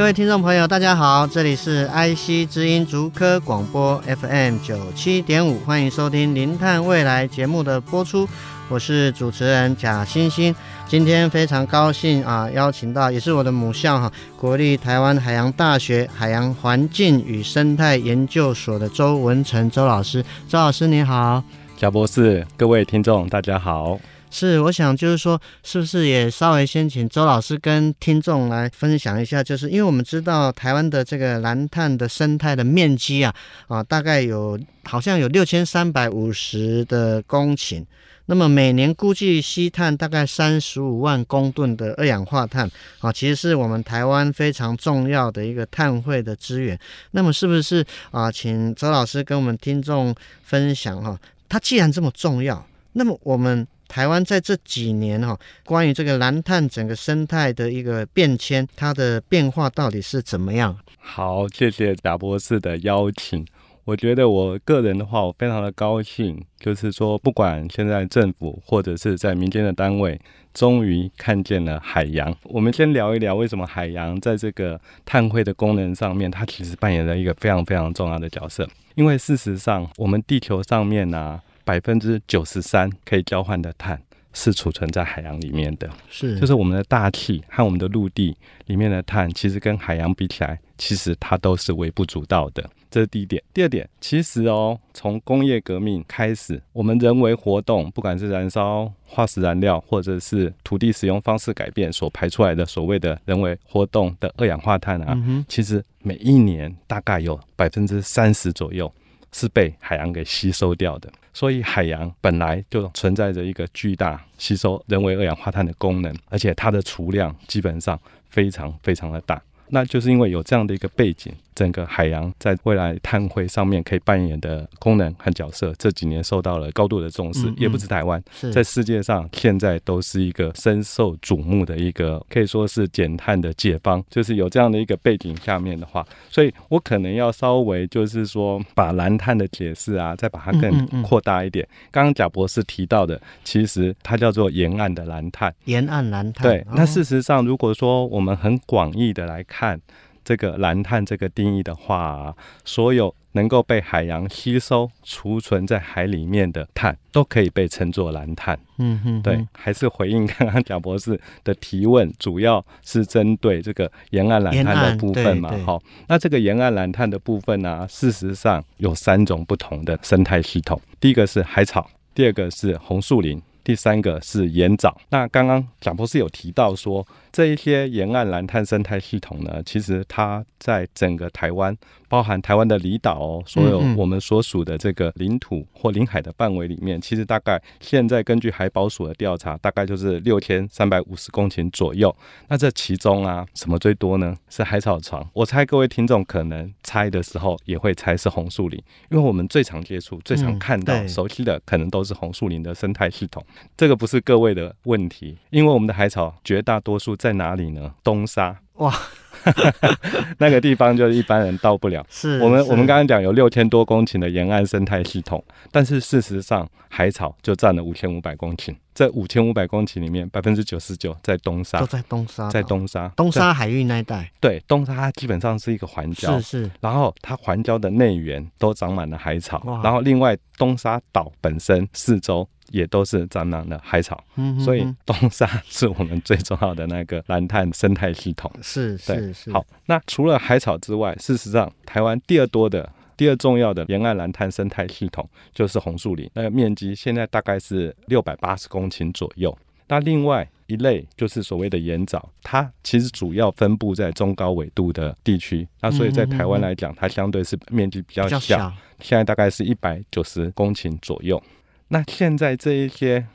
各位听众朋友，大家好，这里是 IC 之音竹科广播 FM 九七点五，欢迎收听《零碳未来》节目的播出，我是主持人贾欣欣。今天非常高兴啊，邀请到也是我的母校哈，国立台湾海洋大学海洋环境与生态研究所的周文成周老师，周老师你好，贾博士，各位听众大家好。是，我想就是说，是不是也稍微先请周老师跟听众来分享一下，就是因为我们知道台湾的这个蓝碳的生态的面积啊，啊，大概有好像有六千三百五十的公顷，那么每年估计吸碳大概三十五万公吨的二氧化碳，啊，其实是我们台湾非常重要的一个碳汇的资源。那么是不是啊，请周老师跟我们听众分享哈，它既然这么重要，那么我们。台湾在这几年哈，关于这个蓝碳整个生态的一个变迁，它的变化到底是怎么样？好，谢谢贾博士的邀请。我觉得我个人的话，我非常的高兴，就是说，不管现在政府或者是在民间的单位，终于看见了海洋。我们先聊一聊为什么海洋在这个碳汇的功能上面，它其实扮演了一个非常非常重要的角色。因为事实上，我们地球上面呢、百分之九十三可以交换的碳是储存在海洋里面的，是，就是我们的大气和我们的陆地里面的碳，其实跟海洋比起来，其实它都是微不足道的。这是第一点。第二点，其实哦，从工业革命开始，我们人为活动，不管是燃烧化石燃料，或者是土地使用方式改变所排出来的所谓的人为活动的二氧化碳啊，嗯、其实每一年大概有百分之三十左右是被海洋给吸收掉的。所以海洋本来就存在着一个巨大吸收人为二氧化碳的功能，而且它的储量基本上非常非常的大。那就是因为有这样的一个背景。整个海洋在未来碳汇上面可以扮演的功能和角色，这几年受到了高度的重视，嗯嗯、也不止台湾，在世界上现在都是一个深受瞩目的一个，可以说是减碳的解方。就是有这样的一个背景下面的话，所以我可能要稍微就是说把蓝碳的解释啊，再把它更扩大一点。刚刚贾博士提到的，其实它叫做沿岸的蓝碳，沿岸蓝碳。对，那事实上如果说我们很广义的来看。这个蓝碳这个定义的话，所有能够被海洋吸收、储存在海里面的碳，都可以被称作蓝碳。嗯哼，对，还是回应刚刚贾博士的提问，主要是针对这个沿岸蓝碳的部分嘛。好，那这个沿岸蓝碳的部分呢、啊，事实上有三种不同的生态系统。第一个是海草，第二个是红树林，第三个是盐藻。那刚刚贾博士有提到说，这一些沿岸蓝碳生态系统呢，其实它在整个台湾，包含台湾的离岛哦，所有我们所属的这个领土或领海的范围里面，其实大概现在根据海保署的调查，大概就是六千三百五十公顷左右。那这其中啊，什么最多呢？是海草床。我猜各位听众可能猜的时候也会猜是红树林，因为我们最常接触、最常看到、熟悉的，可能都是红树林的生态系统。这个不是各位的问题，因为我们的海草绝大多数。在哪里呢？东沙哇，那个地方就是一般人到不了。是我们我们刚刚讲有六千多公顷的沿岸生态系统，但是事实上海草就占了五千五百公顷。这五千五百公顷里面，百分之九十九在东沙，都在东沙，在东沙，东沙海域那一带。对，东沙它基本上是一个环礁，是是。然后它环礁的内缘都长满了海草，然后另外东沙岛本身四周。也都是蟑螂的海草，嗯、哼哼，所以东沙是我们最重要的那个蓝碳生态系统。是是是。好，那除了海草之外，事实上台湾第二多的、第二重要的沿岸蓝碳生态系统就是红树林，那个面积现在大概是六百八十公顷左右。那另外一类就是所谓的盐藻，它其实主要分布在中高纬度的地区，那所以在台湾来讲，它相对是面积比较小，现在大概是一百九十公顷左右。那现在这一些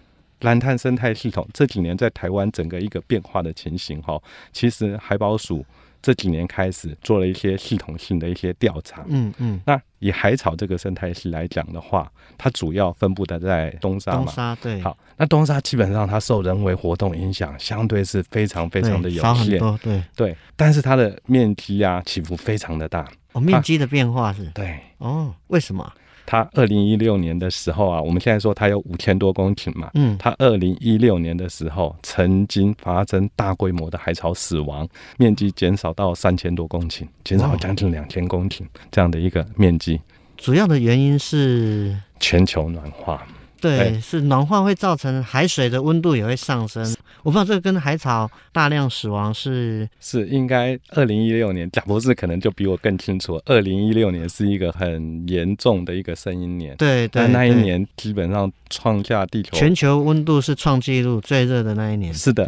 蓝碳生态系统这几年在台湾整个一个变化的情形哈，其实海保署这几年开始做了一些系统性的一些调查。嗯嗯。那以海草这个生态系来讲的话，它主要分布的在东沙嘛。东沙对。好，那东沙基本上它受人为活动影响，相对是非常非常的有限。对对，对。但是它的面积啊起伏非常的大。哦，面积的变化是？对。哦，为什么？它二零一六年的时候啊，我们现在说它有五千多公顷嘛，嗯，它二零一六年的时候曾经发生大规模的海草死亡，面积减少到三千多公顷，减少将近两千公顷这样的一个面积。主要的原因是全球暖化。对，欸、是暖化会造成海水的温度也会上升。我不知道这个跟海草大量死亡是是应该。二零一六年，贾博士可能就比我更清楚。二零一六年是一个很严重的一个声音年，对对，那一年基本上创下地球全球温度是创纪录最热的那一年。是的。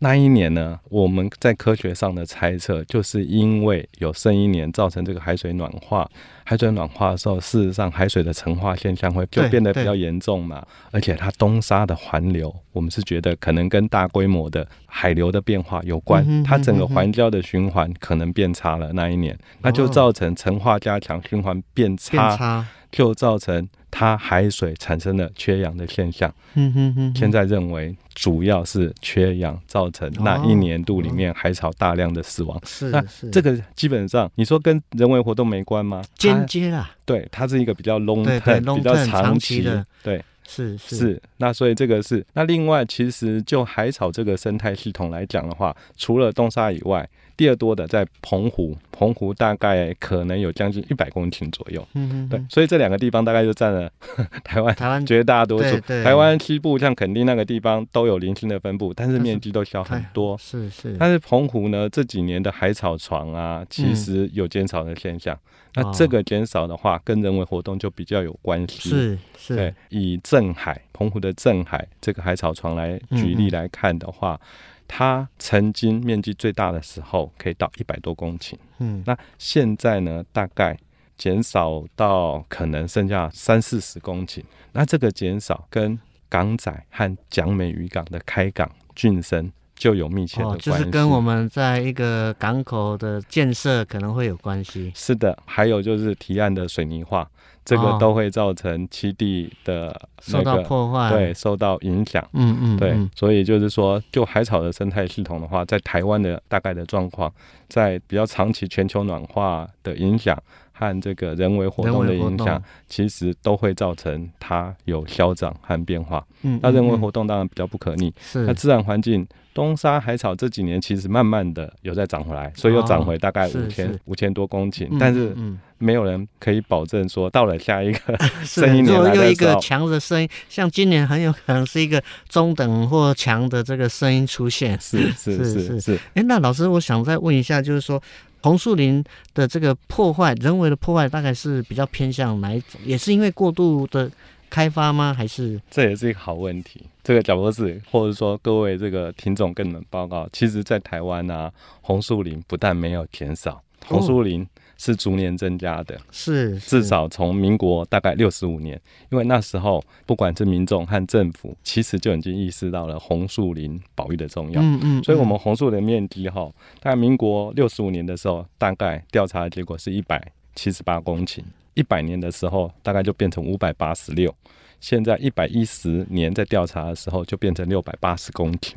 那一年呢，我们在科学上的猜测，就是因为有剩一年造成这个海水暖化。海水暖化的时候，事实上海水的橙化现象会就变得比较严重嘛。而且它东沙的环流，我们是觉得可能跟大规模的海流的变化有关。嗯哼嗯哼，它整个环礁的循环可能变差了。那一年，那就造成橙化加强，循环变差，变差就造成。它海水产生了缺氧的现象，嗯哼哼，现在认为主要是缺氧造成那一年度里面海草大量的死亡。是，那这个基本上你说跟人为活动没关吗？间接啦，对，它是一个比较 long term，比较长期的，对，是是是。那所以这个是那另外，其实就海草这个生态系统来讲的话，除了东沙以外。第二多的在澎湖，澎湖大概可能有将近一百公顷左右。嗯嗯，对，所以这两个地方大概就占了 台湾台湾绝大多数。台湾西部像垦丁那个地方都有零星的分布，但是面积都小很多。是是。但是澎湖呢，这几年的海草床啊，其实有减少的现象。嗯、那这个减少的话，跟人为活动就比较有关系。是是。对，以镇海，澎湖的镇海这个海草床来举例来看的话。嗯它曾经面积最大的时候可以到一百多公顷，嗯，那现在呢，大概减少到可能剩下三四十公顷。那这个减少跟港仔和蒋美渔港的开港晋升就有密切的关系，哦，就是跟我们在一个港口的建设可能会有关系。是的，还有就是提案的水泥化。这个都会造成栖地的、那个、受到破坏，对，受到影响。嗯嗯，对，所以就是说，就海草的生态系统的话，在台湾的大概的状况，在比较长期全球暖化的影响和这个人为活动的影响，其实都会造成它有消长和变化。嗯，那人为活动当然比较不可逆。是，那自然环境。东沙海草这几年其实慢慢的有在涨回来，所以又涨回大概五千五千多公顷，但是没有人可以保证说到了下一个 圣婴年来的时候，又一个强的声音，像今年很有可能是一个中等或强的这个声音出现。是是是是是。哎，那老师，我想再问一下，就是说红树林的这个破坏，人为的破坏，大概是比较偏向哪一种？也是因为过度的开发吗？还是？这也是一个好问题。这个贾博士，或者说各位这个听众跟你们报告，其实，在台湾啊，红树林不但没有减少，红树林是逐年增加的。是，至少从民国大概六十五年，因为那时候不管是民众和政府，其实就已经意识到了红树林保育的重要。嗯嗯。所以，我们红树林面积哈，大概民国六十五年的时候，大概调查的结果是一百七十八公顷，一百年的时候，大概就变成五百八十六。现在一百一十年在调查的时候，就变成六百八十公顷。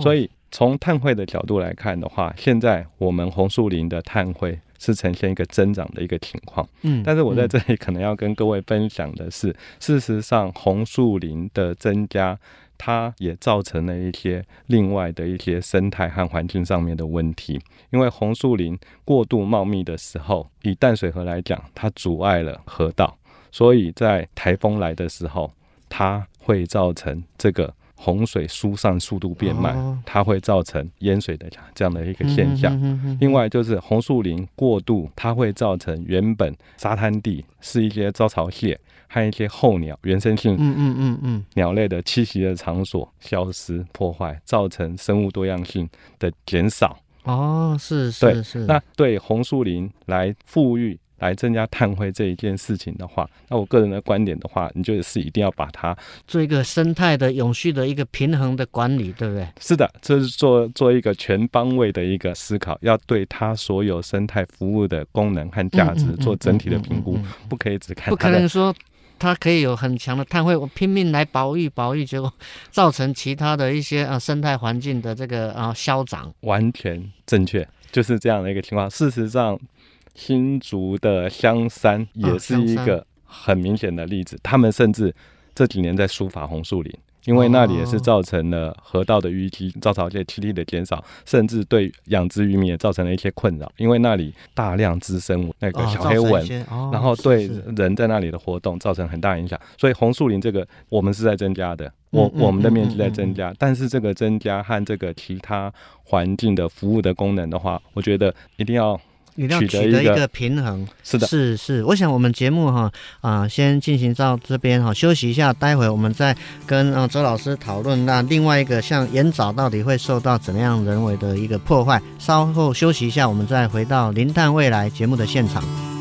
所以从碳汇的角度来看的话，现在我们红树林的碳汇是呈现一个增长的一个情况。嗯，但是我在这里可能要跟各位分享的是，事实上红树林的增加，它也造成了一些另外的一些生态和环境上面的问题。因为红树林过度茂密的时候，以淡水河来讲，它阻碍了河道。所以在台风来的时候，它会造成这个洪水疏散速度变慢，它会造成淹水的这样的一个现象。另外就是红树林过度，它会造成原本沙滩地是一些招潮蟹和一些候鸟原生性嗯嗯嗯嗯鸟类的栖息的场所消失破坏，造成生物多样性的减少。哦，是是是。那对红树林来复育。来增加碳汇这一件事情的话，那我个人的观点的话，你就是一定要把它做一个生态的永续的一个平衡的管理，对不对？是的，这是做做一个全方位的一个思考，要对它所有生态服务的功能和价值做整体的评估，不可以只看。不可能说它可以有很强的碳汇，我拼命来保育保育，结果造成其他的一些啊生态环境的这个啊消长。完全正确，就是这样的一个情况。事实上，新竹的香山也是一个很明显的例子，他们甚至这几年在书法红树林。因为那里也是造成了河道的淤积、造潮界栖地的减少，甚至对养殖渔民也造成了一些困扰。因为那里大量滋生那个小黑蚊，然后对人在那里的活动造成很大影响。所以红树林这个我们是在增加的，我我们的面积在增加，但是这个增加和这个其他环境的服务的功能的话，我觉得一定要。你要取得一个平衡，是的，是是。我想我们节目哈啊，先进行到这边哈，休息一下，待会我们再跟啊周老师讨论。那另外一个像盐藻到底会受到怎么样人为的一个破坏？稍后休息一下，我们再回到《零碳未来》节目的现场。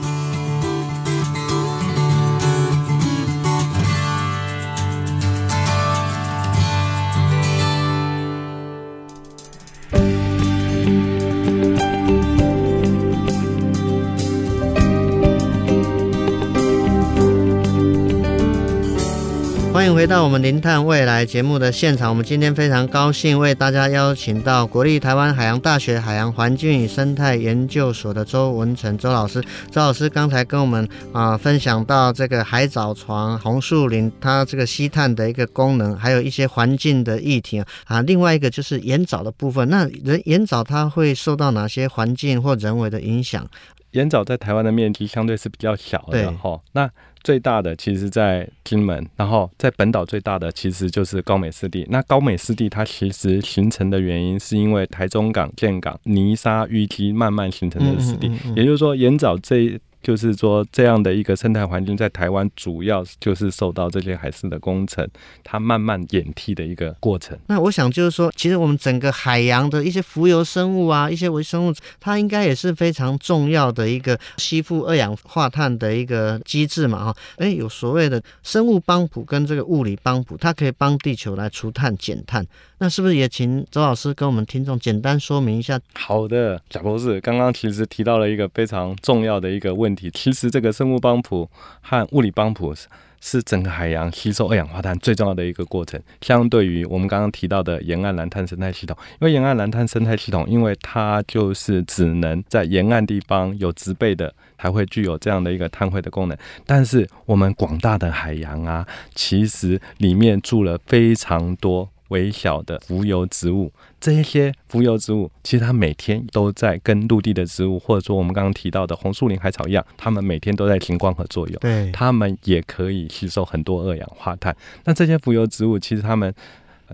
到我们零碳未来节目的现场。我们今天非常高兴为大家邀请到国立台湾海洋大学海洋环境与生态研究所的周文成周老师。周老师刚才跟我们啊分享到这个海藻床、红树林它这个吸碳的一个功能，还有一些环境的议题啊。另外一个就是盐藻的部分。那人盐藻它会受到哪些环境或人为的影响？盐藻在台湾的面积相对是比较小的哈。那最大的其实，在金门，然后在本岛最大的其实就是高美湿地。那高美湿地它其实形成的原因，是因为台中港建港泥沙淤积慢慢形成的湿地，也就是说盐藻这。就是说，这样的一个生态环境在台湾，主要就是受到这些海事的工程，它慢慢演替的一个过程。那我想就是说，其实我们整个海洋的一些浮游生物啊，一些微生物，它应该也是非常重要的一个吸附二氧化碳的一个机制嘛，哈。哎，有所谓的生物帮浦跟这个物理帮浦，它可以帮地球来除碳减碳。那是不是也请周老师跟我们听众简单说明一下？好的，贾博士刚刚其实提到了一个非常重要的一个问题。其实这个生物帮浦和物理帮浦是整个海洋吸收二氧化碳最重要的一个过程。相对于我们刚刚提到的沿岸蓝碳生态系统，因为沿岸蓝碳生态系统，因为它就是只能在沿岸地方有植被的，才会具有这样的一个碳汇的功能。但是我们广大的海洋啊，其实里面住了非常多。微小的浮游植物，这一些浮游植物其实它每天都在跟陆地的植物，或者说我们刚刚提到的红树林海草一样，它们每天都在行光合作用。对，它们也可以吸收很多二氧化碳。那这些浮游植物其实它们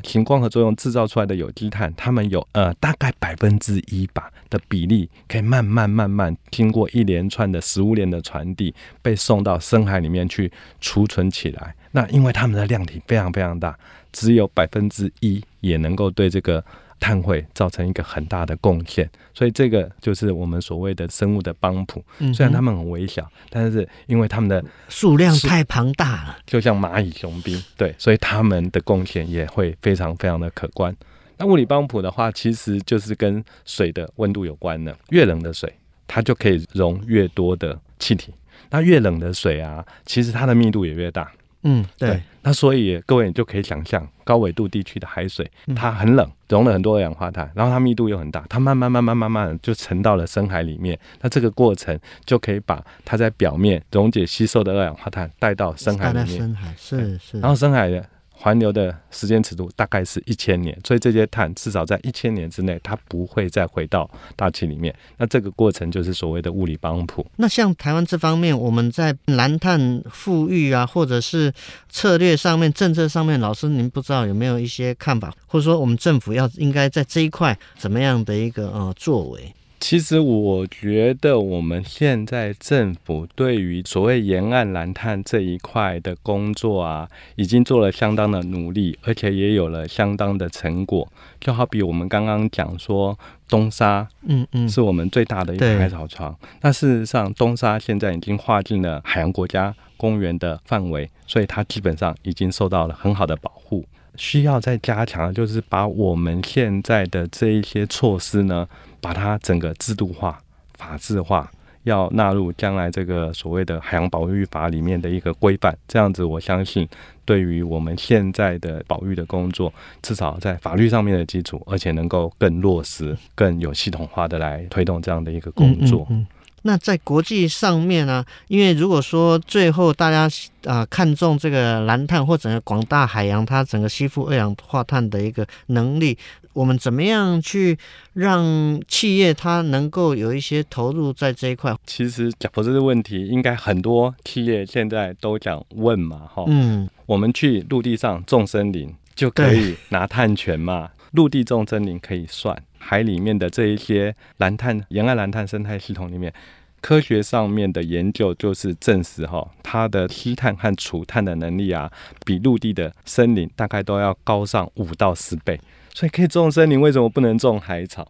行光合作用制造出来的有机碳，它们有呃大概百分之一吧的比例，可以慢慢慢慢经过一连串的食物链的传递，被送到深海里面去储存起来。那因为它们的量体非常非常大。只有百分之一也能够对这个碳汇造成一个很大的贡献，所以这个就是我们所谓的生物的帮浦。虽然它们很微小，但是因为它们的数量太庞大了，就像蚂蚁雄兵，对，所以它们的贡献也会非常非常的可观。那物理帮浦的话，其实就是跟水的温度有关的，越冷的水，它就可以溶越多的气体。那越冷的水啊，其实它的密度也越大。嗯，对，对，那所以各位你就可以想象，高纬度地区的海水，它很冷，溶了很多二氧化碳，然后它密度又很大，它慢慢慢慢慢慢就沉到了深海里面。那这个过程就可以把它在表面溶解吸收的二氧化碳带到深海里面。深海是是，然后深海的。环流的时间尺度大概是一千年，所以这些碳至少在一千年之内，它不会再回到大气里面。那这个过程就是所谓的物理帮浦。那像台湾这方面，我们在蓝碳富育啊，或者是策略上面、政策上面，老师您不知道有没有一些看法，或者说我们政府要应该在这一块怎么样的一个呃作为？其实我觉得我们现在政府对于所谓沿岸蓝碳这一块的工作啊，已经做了相当的努力，而且也有了相当的成果。就好比我们刚刚讲说东沙，嗯嗯，是我们最大的一个海草床。那事实上，东沙现在已经划进了海洋国家公园的范围，所以它基本上已经受到了很好的保护。需要再加强的就是把我们现在的这一些措施呢，把它整个制度化、法制化，要纳入将来这个所谓的海洋保育法里面的一个规范。这样子，我相信对于我们现在的保育的工作，至少在法律上面的基础，而且能够更落实、更有系统化的来推动这样的一个工作。嗯嗯嗯那在国际上面呢、啊？因为如果说最后大家啊、呃、看重这个蓝碳或整个广大海洋它整个吸附二氧化碳的一个能力，我们怎么样去让企业它能够有一些投入在这一块？其实讲这个问题，应该很多企业现在都讲问嘛，哈，嗯，我们去陆地上种森林就可以拿碳权嘛，陆地种森林可以算，海里面的这一些蓝碳沿岸蓝碳生态系统里面。科学上面的研究就是证实哈，它的吸碳和储碳的能力啊，比陆地的森林大概都要高上五到十倍。所以可以种森林，为什么不能种海草？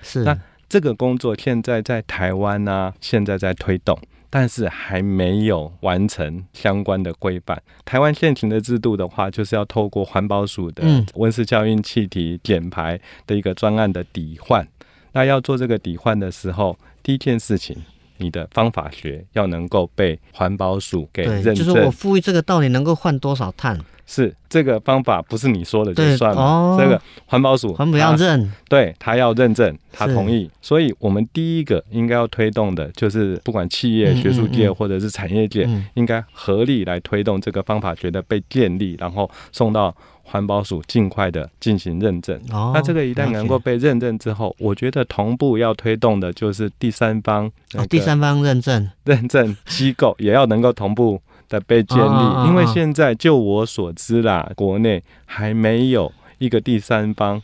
是。那这个工作现在在台湾呢、啊，现在在推动，但是还没有完成相关的规范。台湾现行的制度的话，就是要透过环保署的温室效应气体减排的一个专案的抵换。那要做这个抵换的时候，第一件事情。你的方法学要能够被环保署给认证，就是我赋予这个到底能够换多少碳？是这个方法不是你说的就算了，哦、这个环保署环保要认，对他要认证，他同意。所以我们第一个应该要推动的就是，不管企业、学术界或者是产业界，应该合力来推动这个方法学的被建立，然后送到。环保署尽快的进行认证。哦，那这个一旦能够被认证之后，我觉得同步要推动的就是第三方，哦，第三方认证认证机构也要能够同步的被建立。因为现在就我所知啦，国内还没有一个第三方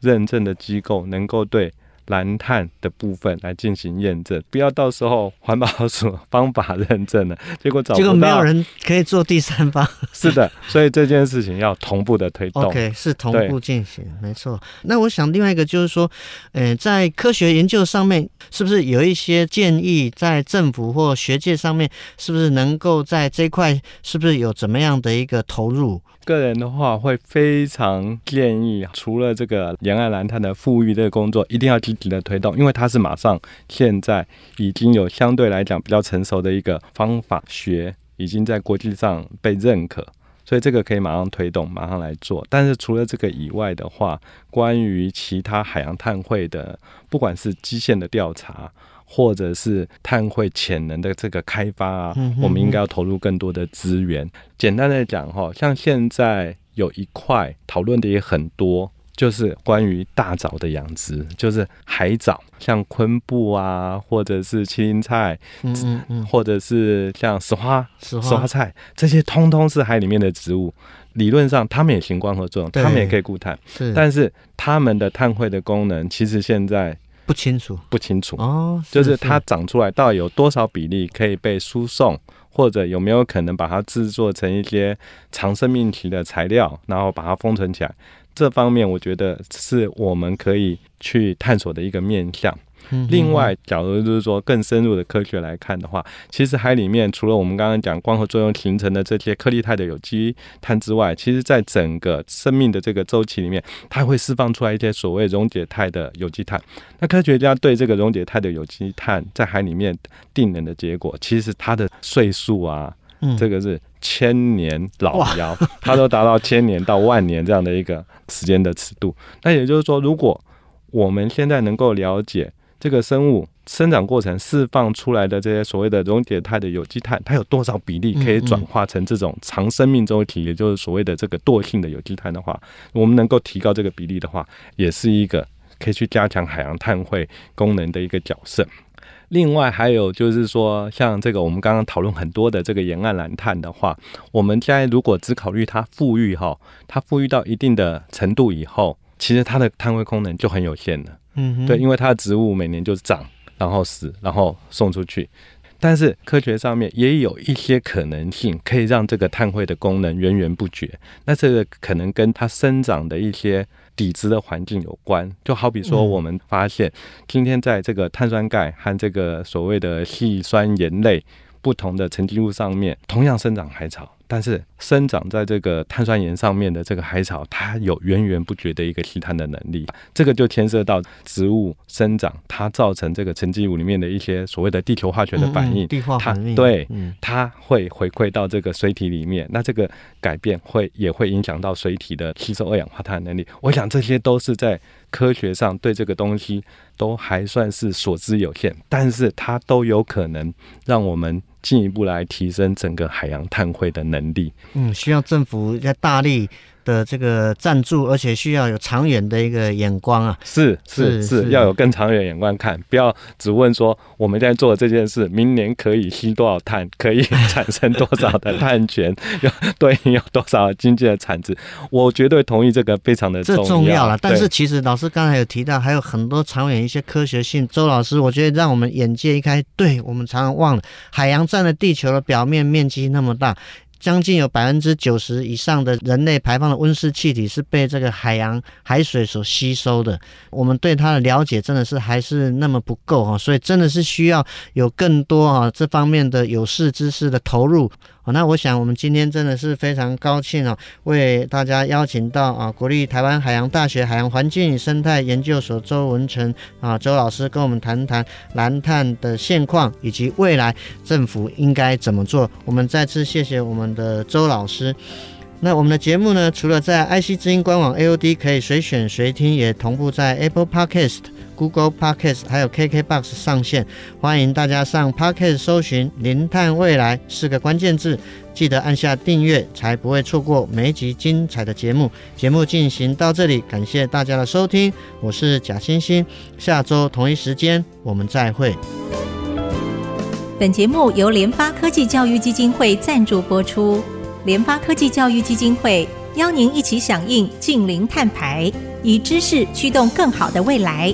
认证的机构能够对。蓝碳的部分来进行验证，不要到时候环保署方法认证了，结果找不到，结果没有人可以做第三方。是的，所以这件事情要同步的推动。OK，是同步进行，没错。那我想另外一个就是说，呃，在科学研究上面，是不是有一些建议，在政府或学界上面，是不是能够在这一块，是不是有怎么样的一个投入？个人的话会非常建议，除了这个沿岸蓝碳的富裕这个工作，一定要积极的推动，因为它是马上现在已经有相对来讲比较成熟的一个方法学，已经在国际上被认可，所以这个可以马上推动，马上来做。但是除了这个以外的话，关于其他海洋碳汇的，不管是基线的调查。或者是碳汇潜能的这个开发啊，我们应该要投入更多的资源。简单的讲哈，像现在有一块讨论的也很多，就是关于大藻的养殖，就是海藻，像昆布啊，或者是青林菜，嗯嗯，或者是像石花、石花。菜，这些通通是海里面的植物。理论上，它们也行光合作用，它们也可以固碳，是，但是它们的碳汇的功能，其实现在。不清楚，不清楚。哦，就是它长出来到底有多少比例可以被输送，或者有没有可能把它制作成一些长生命体的材料，然后把它封存起来，这方面我觉得是我们可以去探索的一个面向。另外，假如就是说更深入的科学来看的话，其实海里面除了我们刚刚讲光合作用形成的这些颗粒态的有机碳之外，其实在整个生命的这个周期里面，它会释放出来一些所谓溶解态的有机碳。那科学家对这个溶解态的有机碳在海里面定能的结果，其实它的岁数啊，这个是千年老妖，它 都达到千年到万年这样的一个时间的尺度。那也就是说，如果我们现在能够了解。这个生物生长过程释放出来的这些所谓的溶解态的有机碳，它有多少比例可以转化成这种长生命周期，也就是所谓的这个惰性的有机碳的话，我们能够提高这个比例的话，也是一个可以去加强海洋碳汇功能的一个角色。另外还有就是说，像这个我们刚刚讨论很多的这个沿岸蓝碳的话，我们现在如果只考虑它富裕哈，它富裕到一定的程度以后，其实它的碳汇功能就很有限了。嗯哼，对，因为它的植物每年就是长，然后死，然后送出去。但是科学上面也有一些可能性，可以让这个碳汇的功能源源不绝。那这个可能跟它生长的一些底质的环境有关。就好比说，我们发现今天在这个碳酸钙和这个所谓的细酸盐类不同的沉积物上面，同样生长海草。但是生长在这个碳酸盐上面的这个海草，它有源源不绝的一个吸碳的能力，这个就牵涉到植物生长，它造成这个沉积物里面的一些所谓的地球化学的反应，嗯嗯、地化反应，对，嗯、它会回馈到这个水体里面，那这个改变会也会影响到水体的吸收二氧化碳的能力。我想这些都是在科学上对这个东西都还算是所知有限，但是它都有可能让我们。进一步来提升整个海洋碳汇的能力。嗯，需要政府在大力的这个赞助，而且需要有长远的一个眼光啊！是是是，是要有更长远眼光看，不要只问说我们在做这件事，明年可以吸多少碳，可以产生多少的碳权，要对应有多少经济的产值。我绝对同意这个非常的重要，这重要了。但是其实老师刚才有提到，还有很多长远一些科学性。周老师，我觉得让我们眼界一开，对我们常常忘了，海洋占了地球的表面面积那么大。将近有百分之九十以上的人类排放的温室气体是被这个海洋海水所吸收的，我们对它的了解真的是还是那么不够啊，所以真的是需要有更多啊这方面的有识之士的投入。那我想我们今天真的是非常高兴啊，为大家邀请到啊国立台湾海洋大学海洋环境与生态研究所周文成啊周老师跟我们谈谈蓝碳的现况以及未来政府应该怎么做。我们再次谢谢我们的周老师。那我们的节目呢，除了在 IC 之音官网 AOD 可以随选随听，也同步在 Apple Podcast。Google Podcast 还有 KKBox 上线，欢迎大家上 Podcast 搜寻“零碳未来”四个关键字，记得按下订阅，才不会错过每一集精彩的节目。节目进行到这里，感谢大家的收听，我是贾欣欣，下周同一时间我们再会。本节目由联发科技教育基金会赞助播出，联发科技教育基金会邀您一起响应净零碳排，以知识驱动更好的未来。